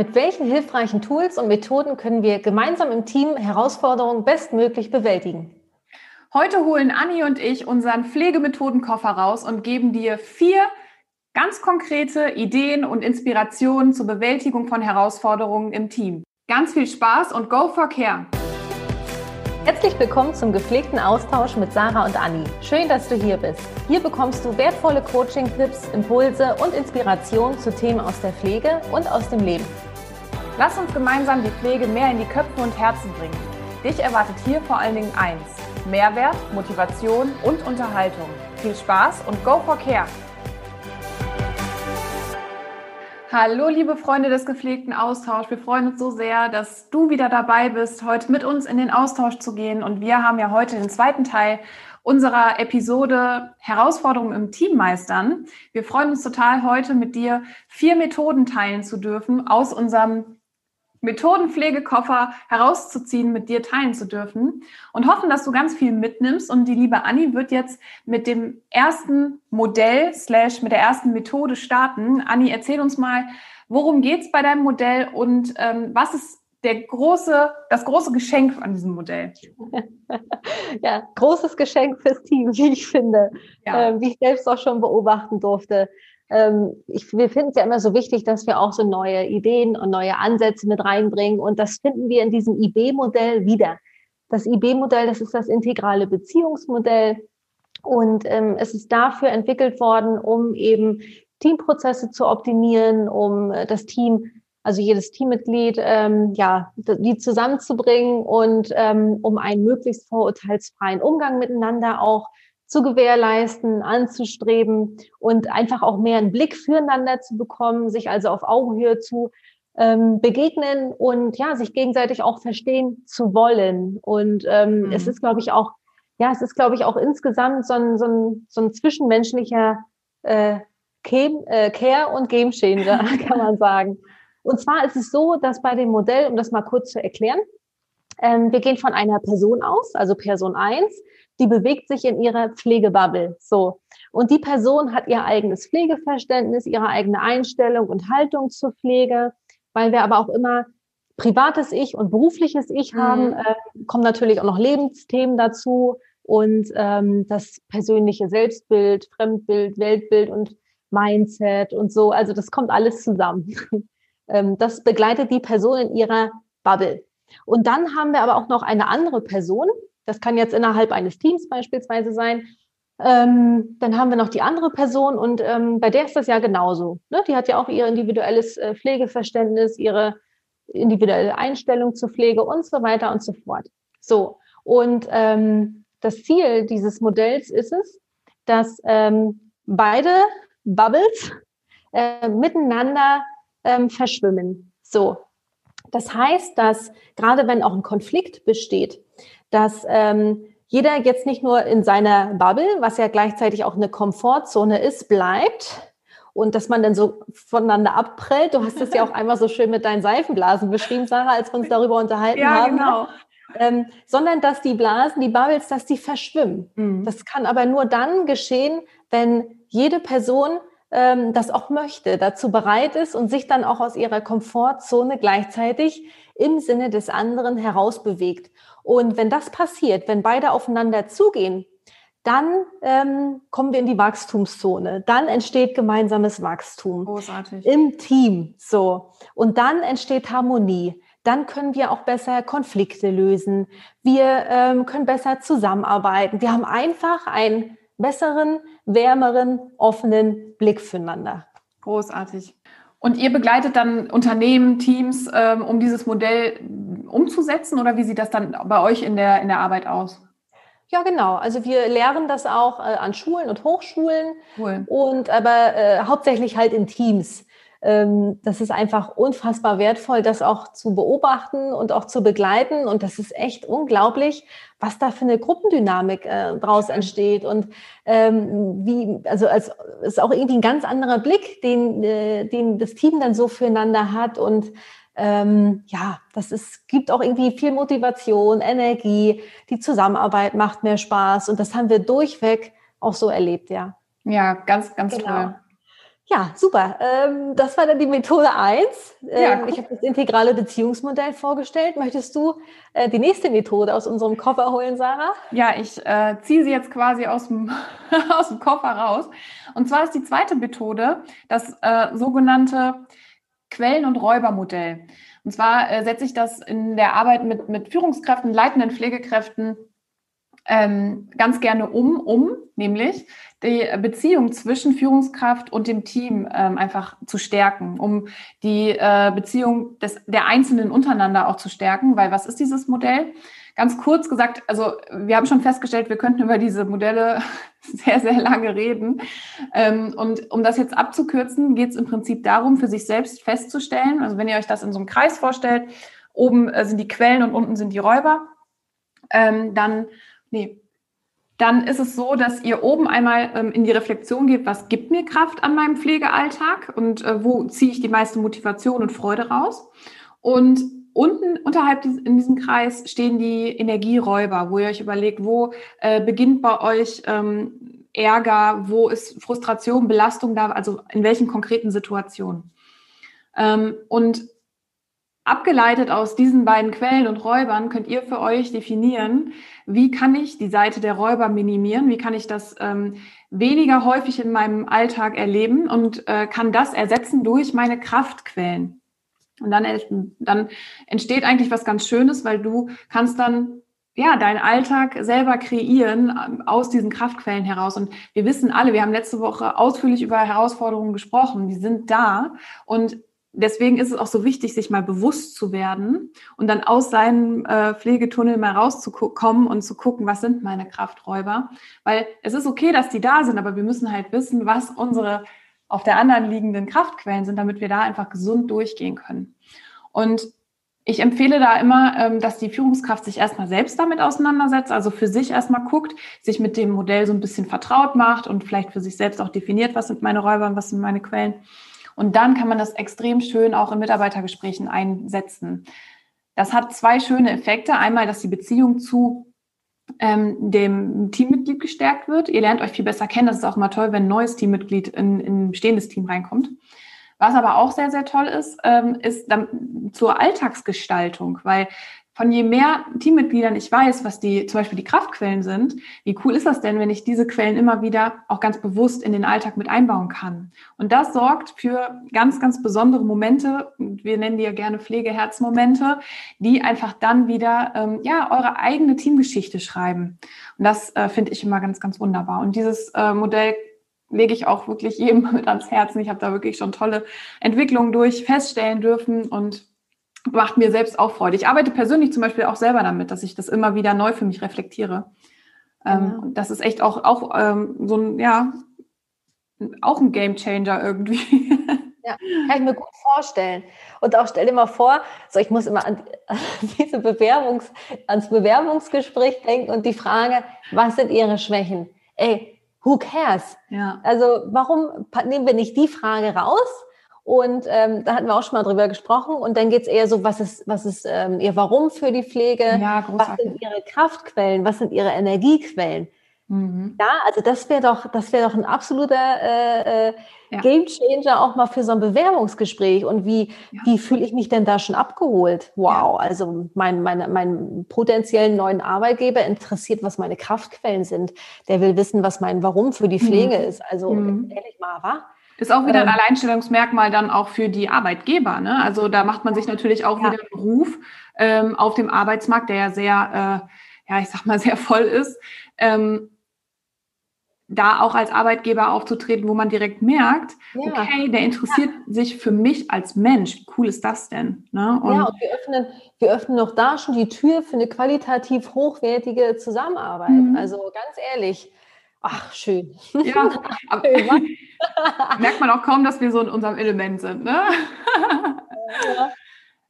Mit welchen hilfreichen Tools und Methoden können wir gemeinsam im Team Herausforderungen bestmöglich bewältigen? Heute holen Anni und ich unseren Pflegemethodenkoffer raus und geben dir vier ganz konkrete Ideen und Inspirationen zur Bewältigung von Herausforderungen im Team. Ganz viel Spaß und go for care! Herzlich willkommen zum gepflegten Austausch mit Sarah und Anni. Schön, dass du hier bist. Hier bekommst du wertvolle Coaching-Tipps, Impulse und Inspiration zu Themen aus der Pflege und aus dem Leben. Lass uns gemeinsam die Pflege mehr in die Köpfe und Herzen bringen. Dich erwartet hier vor allen Dingen eins: Mehrwert, Motivation und Unterhaltung. Viel Spaß und go for care! Hallo, liebe Freunde des gepflegten Austauschs. Wir freuen uns so sehr, dass du wieder dabei bist, heute mit uns in den Austausch zu gehen. Und wir haben ja heute den zweiten Teil unserer Episode Herausforderungen im Team meistern. Wir freuen uns total, heute mit dir vier Methoden teilen zu dürfen aus unserem Methodenpflegekoffer herauszuziehen, mit dir teilen zu dürfen und hoffen, dass du ganz viel mitnimmst. Und die liebe Anni wird jetzt mit dem ersten Modell slash mit der ersten Methode starten. Anni, erzähl uns mal, worum geht's bei deinem Modell und ähm, was ist der große, das große Geschenk an diesem Modell? ja, großes Geschenk fürs Team, wie ich finde, ja. äh, wie ich selbst auch schon beobachten durfte ähm, ich, wir finden es ja immer so wichtig, dass wir auch so neue Ideen und neue Ansätze mit reinbringen. Und das finden wir in diesem IB-Modell wieder. Das IB-Modell, das ist das integrale Beziehungsmodell. Und ähm, es ist dafür entwickelt worden, um eben Teamprozesse zu optimieren, um äh, das Team, also jedes Teammitglied, ähm, ja, die zusammenzubringen und ähm, um einen möglichst vorurteilsfreien Umgang miteinander auch zu gewährleisten, anzustreben und einfach auch mehr einen Blick füreinander zu bekommen, sich also auf Augenhöhe zu ähm, begegnen und ja, sich gegenseitig auch verstehen zu wollen. Und ähm, mhm. es ist, glaube ich, auch, ja, es ist, glaube ich, auch insgesamt so ein, so ein, so ein zwischenmenschlicher äh, Game, äh, Care und Game Changer, kann man sagen. Und zwar ist es so, dass bei dem Modell, um das mal kurz zu erklären, ähm, wir gehen von einer Person aus, also Person eins die bewegt sich in ihrer Pflegebubble. So. Und die Person hat ihr eigenes Pflegeverständnis, ihre eigene Einstellung und Haltung zur Pflege, weil wir aber auch immer privates Ich und berufliches Ich mhm. haben, äh, kommen natürlich auch noch Lebensthemen dazu und ähm, das persönliche Selbstbild, Fremdbild, Weltbild und Mindset und so. Also das kommt alles zusammen. ähm, das begleitet die Person in ihrer Bubble. Und dann haben wir aber auch noch eine andere Person, das kann jetzt innerhalb eines Teams beispielsweise sein. Ähm, dann haben wir noch die andere Person und ähm, bei der ist das ja genauso. Ne? Die hat ja auch ihr individuelles äh, Pflegeverständnis, ihre individuelle Einstellung zur Pflege und so weiter und so fort. So, und ähm, das Ziel dieses Modells ist es, dass ähm, beide Bubbles äh, miteinander ähm, verschwimmen. So, das heißt, dass gerade wenn auch ein Konflikt besteht, dass ähm, jeder jetzt nicht nur in seiner Bubble, was ja gleichzeitig auch eine Komfortzone ist, bleibt und dass man dann so voneinander abprellt. Du hast es ja auch einmal so schön mit deinen Seifenblasen beschrieben, Sarah, als wir uns darüber unterhalten ja, haben. Genau. Ähm, sondern dass die Blasen, die Bubbles, dass die verschwimmen. Mhm. Das kann aber nur dann geschehen, wenn jede Person das auch möchte, dazu bereit ist und sich dann auch aus ihrer Komfortzone gleichzeitig im Sinne des anderen herausbewegt. Und wenn das passiert, wenn beide aufeinander zugehen, dann ähm, kommen wir in die Wachstumszone. Dann entsteht gemeinsames Wachstum. Großartig. Im Team. So. Und dann entsteht Harmonie. Dann können wir auch besser Konflikte lösen. Wir ähm, können besser zusammenarbeiten. Wir haben einfach einen besseren, wärmeren, offenen Blick füreinander. Großartig. Und ihr begleitet dann Unternehmen, Teams, ähm, um dieses Modell umzusetzen oder wie sieht das dann bei euch in der, in der Arbeit aus? Ja, genau. Also wir lehren das auch äh, an Schulen und Hochschulen cool. und aber äh, hauptsächlich halt in Teams. Ähm, das ist einfach unfassbar wertvoll, das auch zu beobachten und auch zu begleiten. Und das ist echt unglaublich, was da für eine Gruppendynamik äh, draus entsteht. Und ähm, wie, also als ist auch irgendwie ein ganz anderer Blick, den, äh, den das Team dann so füreinander hat. Und ähm, ja, das ist, gibt auch irgendwie viel Motivation, Energie. Die Zusammenarbeit macht mehr Spaß. Und das haben wir durchweg auch so erlebt, ja. Ja, ganz, ganz genau. toll. Ja, super. Ähm, das war dann die Methode 1. Ähm, ja. Ich habe das integrale Beziehungsmodell vorgestellt. Möchtest du äh, die nächste Methode aus unserem Koffer holen, Sarah? Ja, ich äh, ziehe sie jetzt quasi aus dem, aus dem Koffer raus. Und zwar ist die zweite Methode das äh, sogenannte Quellen- und Räubermodell. Und zwar äh, setze ich das in der Arbeit mit, mit Führungskräften, leitenden Pflegekräften ähm, ganz gerne um, um, nämlich die Beziehung zwischen Führungskraft und dem Team ähm, einfach zu stärken, um die äh, Beziehung des, der Einzelnen untereinander auch zu stärken. Weil was ist dieses Modell? Ganz kurz gesagt, also wir haben schon festgestellt, wir könnten über diese Modelle sehr, sehr lange reden. Ähm, und um das jetzt abzukürzen, geht es im Prinzip darum, für sich selbst festzustellen, also wenn ihr euch das in so einem Kreis vorstellt, oben äh, sind die Quellen und unten sind die Räuber, ähm, dann, nee, dann ist es so, dass ihr oben einmal ähm, in die Reflexion geht, was gibt mir Kraft an meinem Pflegealltag und äh, wo ziehe ich die meiste Motivation und Freude raus. Und unten unterhalb in diesem Kreis stehen die Energieräuber, wo ihr euch überlegt, wo äh, beginnt bei euch ähm, Ärger, wo ist Frustration, Belastung da, also in welchen konkreten Situationen. Ähm, und Abgeleitet aus diesen beiden Quellen und Räubern könnt ihr für euch definieren, wie kann ich die Seite der Räuber minimieren, wie kann ich das ähm, weniger häufig in meinem Alltag erleben und äh, kann das ersetzen durch meine Kraftquellen. Und dann, dann entsteht eigentlich was ganz Schönes, weil du kannst dann ja, deinen Alltag selber kreieren ähm, aus diesen Kraftquellen heraus. Und wir wissen alle, wir haben letzte Woche ausführlich über Herausforderungen gesprochen, die sind da. Und deswegen ist es auch so wichtig, sich mal bewusst zu werden und dann aus seinem äh, Pflegetunnel mal rauszukommen und zu gucken, was sind meine Krafträuber. Weil es ist okay, dass die da sind, aber wir müssen halt wissen, was unsere auf der anderen liegenden Kraftquellen sind, damit wir da einfach gesund durchgehen können. Und ich empfehle da immer, ähm, dass die Führungskraft sich erstmal selbst damit auseinandersetzt, also für sich erstmal guckt, sich mit dem Modell so ein bisschen vertraut macht und vielleicht für sich selbst auch definiert, was sind meine Räuber und was sind meine Quellen und dann kann man das extrem schön auch in Mitarbeitergesprächen einsetzen. Das hat zwei schöne Effekte. Einmal, dass die Beziehung zu ähm, dem Teammitglied gestärkt wird. Ihr lernt euch viel besser kennen. Das ist auch immer toll, wenn ein neues Teammitglied in, in ein bestehendes Team reinkommt. Was aber auch sehr, sehr toll ist, ähm, ist dann zur Alltagsgestaltung, weil von je mehr Teammitgliedern ich weiß, was die zum Beispiel die Kraftquellen sind, wie cool ist das denn, wenn ich diese Quellen immer wieder auch ganz bewusst in den Alltag mit einbauen kann? Und das sorgt für ganz, ganz besondere Momente. Wir nennen die ja gerne Pflegeherzmomente, die einfach dann wieder ähm, ja eure eigene Teamgeschichte schreiben. Und das äh, finde ich immer ganz, ganz wunderbar. Und dieses äh, Modell lege ich auch wirklich jedem mit ans Herzen. Ich habe da wirklich schon tolle Entwicklungen durch feststellen dürfen und macht mir selbst auch Freude. Ich arbeite persönlich zum Beispiel auch selber damit, dass ich das immer wieder neu für mich reflektiere. Ähm, ja. Das ist echt auch, auch ähm, so ein, ja, auch ein Game Changer irgendwie. Ja, kann ich mir gut vorstellen. Und auch stell dir mal vor, so ich muss immer an diese Bewerbungs, ans Bewerbungsgespräch denken und die Frage, was sind Ihre Schwächen? Ey, who cares? Ja. Also warum nehmen wir nicht die Frage raus und ähm, da hatten wir auch schon mal drüber gesprochen. Und dann geht es eher so, was ist, was ist ähm, ihr Warum für die Pflege? Ja, was sind ihre Kraftquellen? Was sind ihre Energiequellen? Mhm. Ja, also das wäre doch, das wäre doch ein absoluter äh, äh, ja. Game Changer auch mal für so ein Bewerbungsgespräch. Und wie, ja. wie fühle ich mich denn da schon abgeholt? Wow, ja. also mein, mein, mein potenziellen neuen Arbeitgeber interessiert, was meine Kraftquellen sind. Der will wissen, was mein Warum für die Pflege mhm. ist. Also mhm. ehrlich mal, wa? Ist auch wieder ein ähm. Alleinstellungsmerkmal dann auch für die Arbeitgeber. Ne? Also da macht man sich natürlich auch ja. wieder einen Ruf ähm, auf dem Arbeitsmarkt, der ja sehr, äh, ja, ich sag mal, sehr voll ist. Ähm, da auch als Arbeitgeber aufzutreten, wo man direkt merkt, ja. okay, der interessiert ja. sich für mich als Mensch. Wie cool ist das denn? Ne? Und ja, und wir öffnen, wir öffnen noch da schon die Tür für eine qualitativ hochwertige Zusammenarbeit. Mhm. Also ganz ehrlich, ach, schön. Ja, aber, merkt man auch kaum, dass wir so in unserem Element sind. Ne? Ja.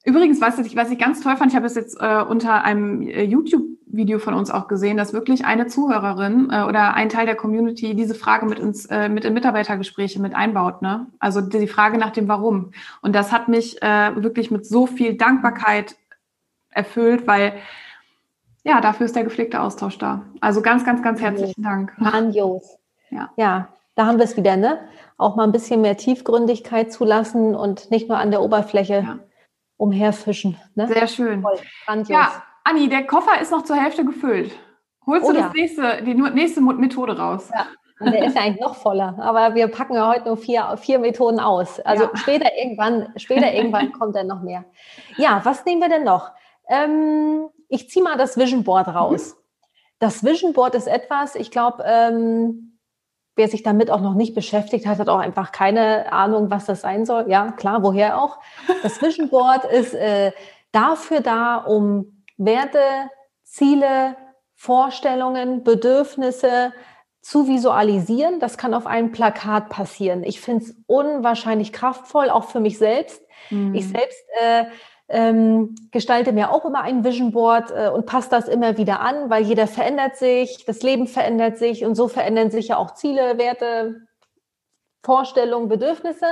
Übrigens, was ich, was ich ganz toll fand, ich habe es jetzt äh, unter einem äh, YouTube-Video von uns auch gesehen, dass wirklich eine Zuhörerin äh, oder ein Teil der Community diese Frage mit uns, äh, mit in Mitarbeitergespräche mit einbaut. Ne? Also die Frage nach dem Warum. Und das hat mich äh, wirklich mit so viel Dankbarkeit erfüllt, weil ja, dafür ist der gepflegte Austausch da. Also ganz, ganz, ganz herzlichen Dank. Grandios. Ja. ja, Da haben wir es wieder, ne? Auch mal ein bisschen mehr Tiefgründigkeit zulassen und nicht nur an der Oberfläche ja. umherfischen. Ne? Sehr schön. Voll, ja, Anni, der Koffer ist noch zur Hälfte gefüllt. Holst oh, du das ja. nächste, die nächste Methode raus? Ja. Und der ist ja eigentlich noch voller. Aber wir packen ja heute nur vier, vier Methoden aus. Also ja. später irgendwann, später irgendwann kommt dann noch mehr. Ja, was nehmen wir denn noch? Ähm, ich ziehe mal das Vision Board raus. Mhm. Das Vision Board ist etwas, ich glaube, ähm, wer sich damit auch noch nicht beschäftigt hat, hat auch einfach keine Ahnung, was das sein soll. Ja, klar, woher auch. Das Vision Board ist äh, dafür da, um Werte, Ziele, Vorstellungen, Bedürfnisse, zu visualisieren. Das kann auf einem Plakat passieren. Ich finde es unwahrscheinlich kraftvoll, auch für mich selbst. Mhm. Ich selbst äh, ähm, gestalte mir auch immer ein Vision Board äh, und passe das immer wieder an, weil jeder verändert sich, das Leben verändert sich und so verändern sich ja auch Ziele, Werte, Vorstellungen, Bedürfnisse.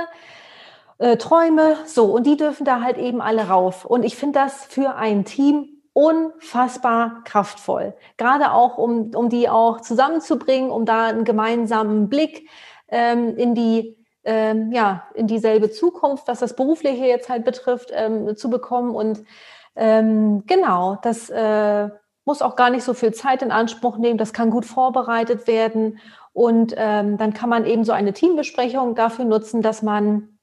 Äh, Träume, so, und die dürfen da halt eben alle rauf. Und ich finde das für ein Team unfassbar kraftvoll. Gerade auch, um, um die auch zusammenzubringen, um da einen gemeinsamen Blick ähm, in die ähm, ja, in dieselbe Zukunft, was das Berufliche jetzt halt betrifft, ähm, zu bekommen. Und ähm, genau, das äh, muss auch gar nicht so viel Zeit in Anspruch nehmen. Das kann gut vorbereitet werden. Und ähm, dann kann man eben so eine Teambesprechung dafür nutzen, dass man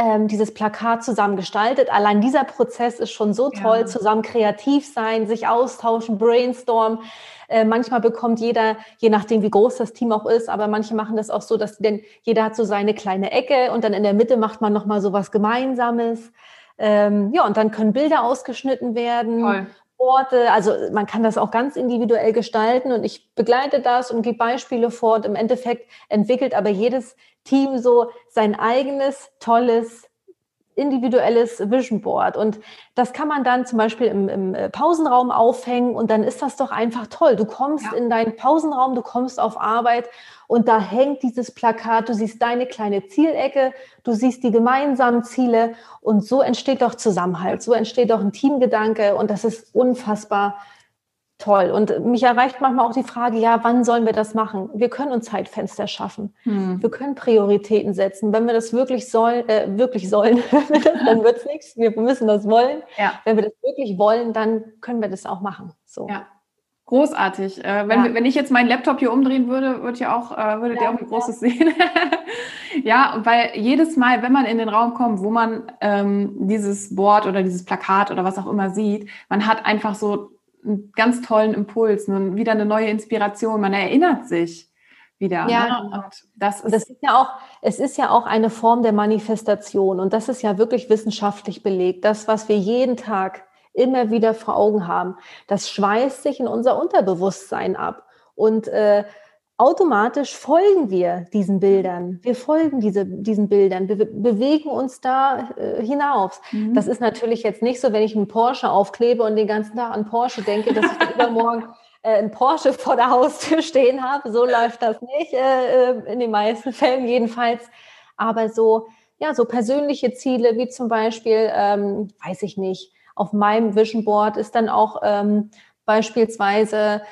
ähm, dieses Plakat zusammen gestaltet. Allein dieser Prozess ist schon so toll, ja. zusammen kreativ sein, sich austauschen, brainstormen. Äh, manchmal bekommt jeder, je nachdem wie groß das Team auch ist, aber manche machen das auch so, dass denn jeder hat so seine kleine Ecke und dann in der Mitte macht man nochmal so was Gemeinsames. Ähm, ja, und dann können Bilder ausgeschnitten werden. Toll. Orte, also man kann das auch ganz individuell gestalten und ich begleite das und gebe Beispiele und im Endeffekt entwickelt aber jedes Team so sein eigenes tolles individuelles Vision Board. Und das kann man dann zum Beispiel im, im, äh, Pausenraum aufhängen und dann ist das doch einfach toll. Du kommst ja. in deinen Pausenraum, du kommst auf Arbeit und da hängt dieses Plakat, du siehst deine kleine Zielecke, du siehst die gemeinsamen Ziele und so entsteht doch Zusammenhalt, so entsteht doch ein Teamgedanke und das ist unfassbar toll. Und mich erreicht manchmal auch die Frage, ja, wann sollen wir das machen? Wir können uns Zeitfenster schaffen. Hm. Wir können Prioritäten setzen. Wenn wir das wirklich sollen, äh, wirklich sollen, dann wird es nichts. Wir müssen das wollen. Ja. Wenn wir das wirklich wollen, dann können wir das auch machen. So. Ja. Großartig. Äh, wenn, ja. wenn ich jetzt meinen Laptop hier umdrehen würde, würde ja auch, äh, würdet ja, ihr auch ein großes sehen. ja, weil jedes Mal, wenn man in den Raum kommt, wo man ähm, dieses Board oder dieses Plakat oder was auch immer sieht, man hat einfach so einen ganz tollen Impuls, wieder eine neue Inspiration. Man erinnert sich wieder. Ja, ne? Und das ist, das ist ja auch, es ist ja auch eine Form der Manifestation und das ist ja wirklich wissenschaftlich belegt. Das, was wir jeden Tag immer wieder vor Augen haben, das schweißt sich in unser Unterbewusstsein ab. Und äh, automatisch folgen wir diesen Bildern. Wir folgen diese, diesen Bildern. Wir bewegen uns da äh, hinauf. Mhm. Das ist natürlich jetzt nicht so, wenn ich einen Porsche aufklebe und den ganzen Tag an Porsche denke, dass ich übermorgen äh, einen Porsche vor der Haustür stehen habe. So läuft das nicht, äh, äh, in den meisten Fällen jedenfalls. Aber so, ja, so persönliche Ziele, wie zum Beispiel, ähm, weiß ich nicht, auf meinem Vision Board ist dann auch ähm, beispielsweise,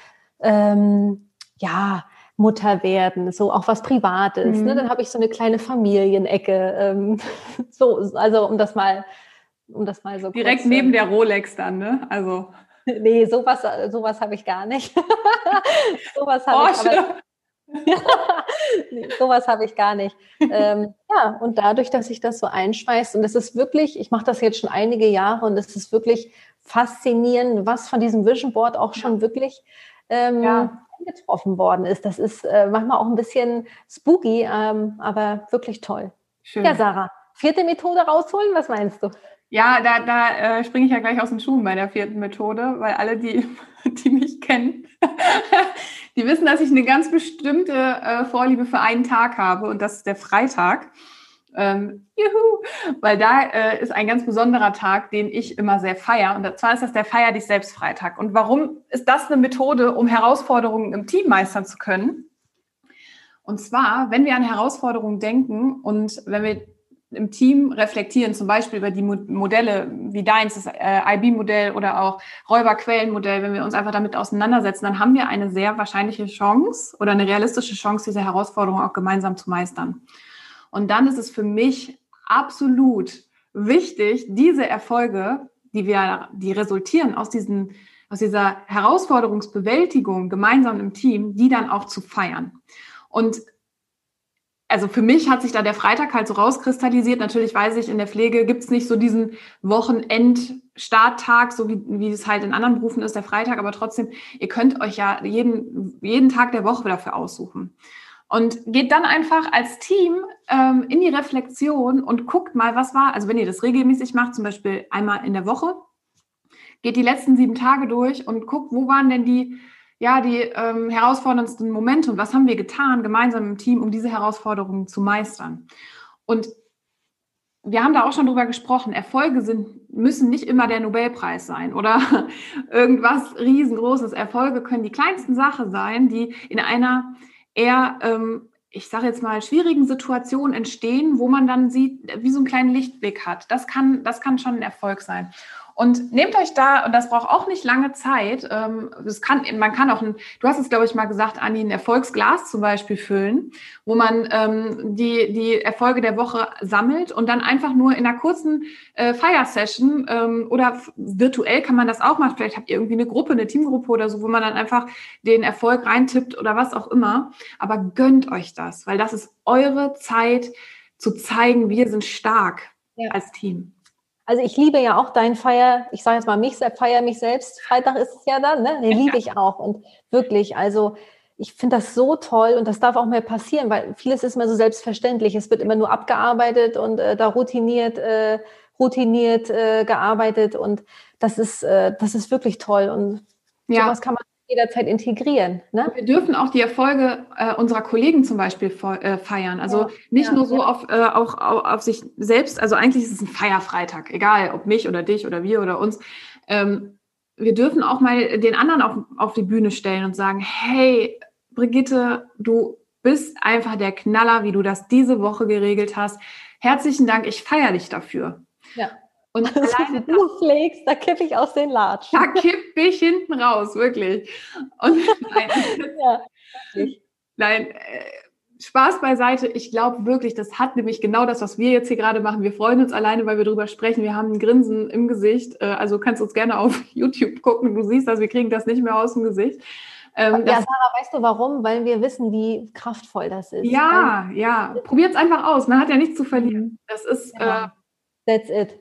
ähm, ja, Mutter werden, so auch was Privates. Ne? Mhm. Ne? Dann habe ich so eine kleine Familienecke. Ähm, so, also um das mal, um das mal so direkt kurz, neben der Rolex dann, ne? Also nee, sowas, sowas habe ich gar nicht. sowas habe ich aber, nee, sowas habe ich gar nicht. Ähm, ja, und dadurch, dass ich das so einschweißt, und es ist wirklich, ich mache das jetzt schon einige Jahre und es ist wirklich faszinierend, was von diesem Vision Board auch schon wirklich ähm, ja getroffen worden ist. Das ist äh, manchmal auch ein bisschen spooky, ähm, aber wirklich toll. Schön. Ja, Sarah, vierte Methode rausholen, was meinst du? Ja, da, da äh, springe ich ja gleich aus dem Schuh bei der vierten Methode, weil alle, die, die mich kennen, die wissen, dass ich eine ganz bestimmte äh, Vorliebe für einen Tag habe und das ist der Freitag. Ähm, juhu, weil da äh, ist ein ganz besonderer Tag, den ich immer sehr feiere. Und zwar ist das der Feier dich selbst Freitag. Und warum ist das eine Methode, um Herausforderungen im Team meistern zu können? Und zwar, wenn wir an Herausforderungen denken und wenn wir im Team reflektieren, zum Beispiel über die Modelle wie deins, das äh, IB-Modell oder auch Räuberquellenmodell, wenn wir uns einfach damit auseinandersetzen, dann haben wir eine sehr wahrscheinliche Chance oder eine realistische Chance, diese Herausforderung auch gemeinsam zu meistern. Und dann ist es für mich absolut wichtig, diese Erfolge, die wir, die resultieren aus diesen, aus dieser Herausforderungsbewältigung gemeinsam im Team, die dann auch zu feiern. Und also für mich hat sich da der Freitag halt so rauskristallisiert. Natürlich weiß ich, in der Pflege gibt es nicht so diesen Wochenend-Starttag, so wie, wie es halt in anderen Berufen ist, der Freitag, aber trotzdem, ihr könnt euch ja jeden, jeden Tag der Woche dafür aussuchen. Und geht dann einfach als Team ähm, in die Reflexion und guckt mal, was war, also wenn ihr das regelmäßig macht, zum Beispiel einmal in der Woche, geht die letzten sieben Tage durch und guckt, wo waren denn die ja, die ähm, herausforderndsten Momente und was haben wir getan gemeinsam im Team, um diese Herausforderungen zu meistern. Und wir haben da auch schon drüber gesprochen. Erfolge sind, müssen nicht immer der Nobelpreis sein oder irgendwas riesengroßes. Erfolge können die kleinsten Sachen sein, die in einer eher, ähm, ich sage jetzt mal, schwierigen Situation entstehen, wo man dann sieht, wie so einen kleinen Lichtblick hat. Das kann, das kann schon ein Erfolg sein. Und nehmt euch da, und das braucht auch nicht lange Zeit, ähm, das kann, man kann auch ein, du hast es, glaube ich, mal gesagt, Anni, ein Erfolgsglas zum Beispiel füllen, wo man ähm, die, die Erfolge der Woche sammelt und dann einfach nur in einer kurzen äh, Fire-Session ähm, oder virtuell kann man das auch machen. Vielleicht habt ihr irgendwie eine Gruppe, eine Teamgruppe oder so, wo man dann einfach den Erfolg reintippt oder was auch immer. Aber gönnt euch das, weil das ist eure Zeit zu zeigen, wir sind stark ja. als Team. Also ich liebe ja auch dein Feier, ich sage jetzt mal mich, feier mich selbst. Freitag ist es ja dann, ne? Den liebe ich auch. Und wirklich, also ich finde das so toll und das darf auch mehr passieren, weil vieles ist immer so selbstverständlich. Es wird immer nur abgearbeitet und äh, da routiniert, äh, routiniert äh, gearbeitet und das ist, äh, das ist wirklich toll und ja. sowas kann man jederzeit integrieren. Ne? Wir dürfen auch die Erfolge äh, unserer Kollegen zum Beispiel äh, feiern. Also ja, nicht ja, nur so ja. auf, äh, auch, auch, auf sich selbst, also eigentlich ist es ein Feierfreitag, egal ob mich oder dich oder wir oder uns. Ähm, wir dürfen auch mal den anderen auf, auf die Bühne stellen und sagen, hey, Brigitte, du bist einfach der Knaller, wie du das diese Woche geregelt hast. Herzlichen Dank, ich feiere dich dafür. Ja. Und alleine du pflegst, da kippe ich aus den Latschen. Da kippe ich hinten raus, wirklich. Und nein, ja, nein äh, Spaß beiseite. Ich glaube wirklich, das hat nämlich genau das, was wir jetzt hier gerade machen. Wir freuen uns alleine, weil wir darüber sprechen. Wir haben ein Grinsen im Gesicht. Äh, also kannst uns gerne auf YouTube gucken. Du siehst das, wir kriegen das nicht mehr aus dem Gesicht. Ähm, ja, Sarah, weißt du warum? Weil wir wissen, wie kraftvoll das ist. Ja, also, ja. Probiert es einfach aus. Man hat ja nichts zu verlieren. Mhm. Das ist. Ja. Äh, That's it.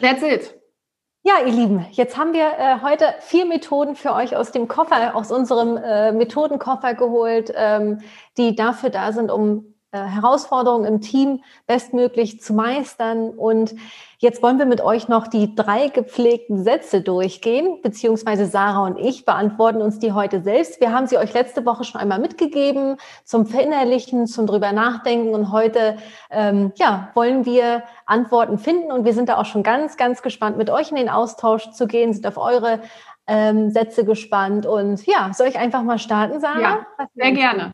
That's it. Ja, ihr Lieben, jetzt haben wir äh, heute vier Methoden für euch aus dem Koffer, aus unserem äh, Methodenkoffer geholt, ähm, die dafür da sind, um Herausforderungen im Team bestmöglich zu meistern. Und jetzt wollen wir mit euch noch die drei gepflegten Sätze durchgehen, beziehungsweise Sarah und ich beantworten uns die heute selbst. Wir haben sie euch letzte Woche schon einmal mitgegeben zum Verinnerlichen, zum drüber nachdenken. Und heute, ähm, ja, wollen wir Antworten finden. Und wir sind da auch schon ganz, ganz gespannt, mit euch in den Austausch zu gehen, sind auf eure ähm, Sätze gespannt. Und ja, soll ich einfach mal starten, Sarah? Ja, sehr gerne.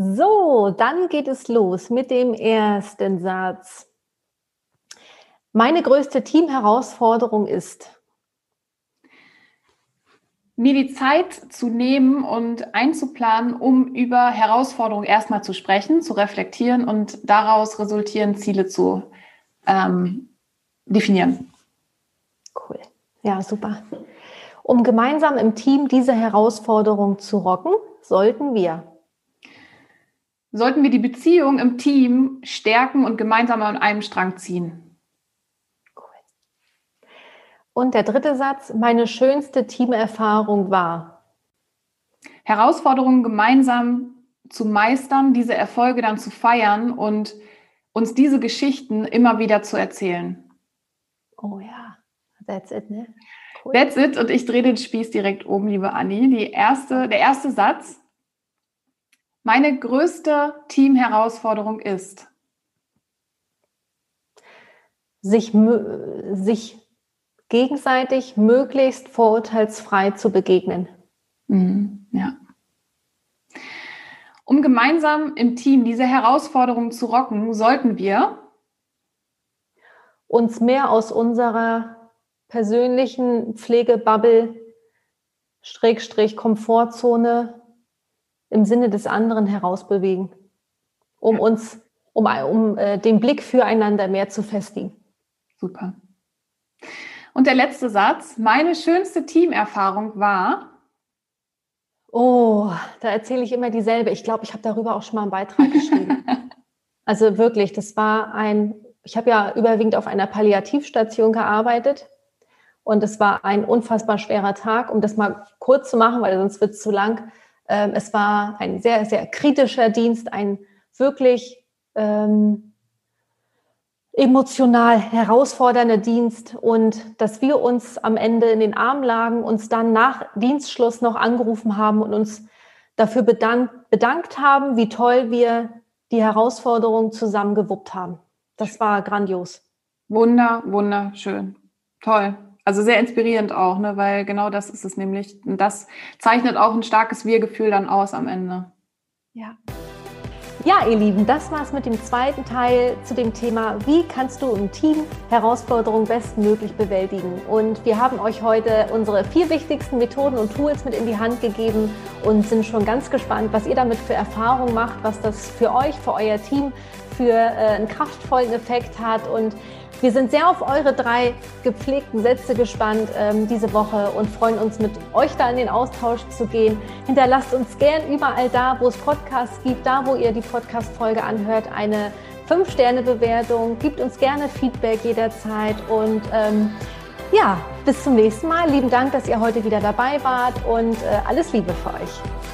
So, dann geht es los mit dem ersten Satz. Meine größte Teamherausforderung ist, mir die Zeit zu nehmen und einzuplanen, um über Herausforderungen erstmal zu sprechen, zu reflektieren und daraus resultieren Ziele zu ähm, definieren. Cool. Ja, super. Um gemeinsam im Team diese Herausforderung zu rocken, sollten wir sollten wir die Beziehung im Team stärken und gemeinsam an einem Strang ziehen. Cool. Und der dritte Satz, meine schönste Teamerfahrung war. Herausforderungen gemeinsam zu meistern, diese Erfolge dann zu feiern und uns diese Geschichten immer wieder zu erzählen. Oh ja, that's it, ne? Cool. That's it. Und ich drehe den Spieß direkt um, liebe Anni. Die erste, der erste Satz, meine größte Teamherausforderung ist, sich, sich gegenseitig möglichst vorurteilsfrei zu begegnen. Mhm, ja. Um gemeinsam im Team diese Herausforderung zu rocken, sollten wir uns mehr aus unserer persönlichen Pflegebubble, Schrägstrich Komfortzone im Sinne des anderen herausbewegen, um uns, um, um äh, den Blick füreinander mehr zu festigen. Super. Und der letzte Satz, meine schönste Teamerfahrung war. Oh, da erzähle ich immer dieselbe. Ich glaube, ich habe darüber auch schon mal einen Beitrag geschrieben. also wirklich, das war ein, ich habe ja überwiegend auf einer Palliativstation gearbeitet und es war ein unfassbar schwerer Tag, um das mal kurz zu machen, weil sonst wird es zu lang. Ähm, es war ein sehr, sehr kritischer Dienst, ein wirklich ähm, emotional herausfordernder Dienst und dass wir uns am Ende in den Arm lagen, uns dann nach Dienstschluss noch angerufen haben und uns dafür bedankt, bedankt haben, wie toll wir die Herausforderung zusammen gewuppt haben. Das war grandios. Wunder, wunderschön. Toll. Also sehr inspirierend auch, ne? weil genau das ist es nämlich. Und das zeichnet auch ein starkes Wir-Gefühl dann aus am Ende. Ja. Ja, ihr Lieben, das war's mit dem zweiten Teil zu dem Thema, wie kannst du im Team Herausforderungen bestmöglich bewältigen. Und wir haben euch heute unsere vier wichtigsten Methoden und Tools mit in die Hand gegeben und sind schon ganz gespannt, was ihr damit für Erfahrungen macht, was das für euch, für euer Team für äh, einen kraftvollen Effekt hat. Und wir sind sehr auf eure drei gepflegten Sätze gespannt ähm, diese Woche und freuen uns mit euch da in den Austausch zu gehen. Hinterlasst uns gern überall da, wo es Podcasts gibt, da, wo ihr die Podcast-Folge anhört, eine 5-Sterne-Bewertung. Gebt uns gerne Feedback jederzeit und ähm, ja, bis zum nächsten Mal. Lieben Dank, dass ihr heute wieder dabei wart und äh, alles Liebe für euch.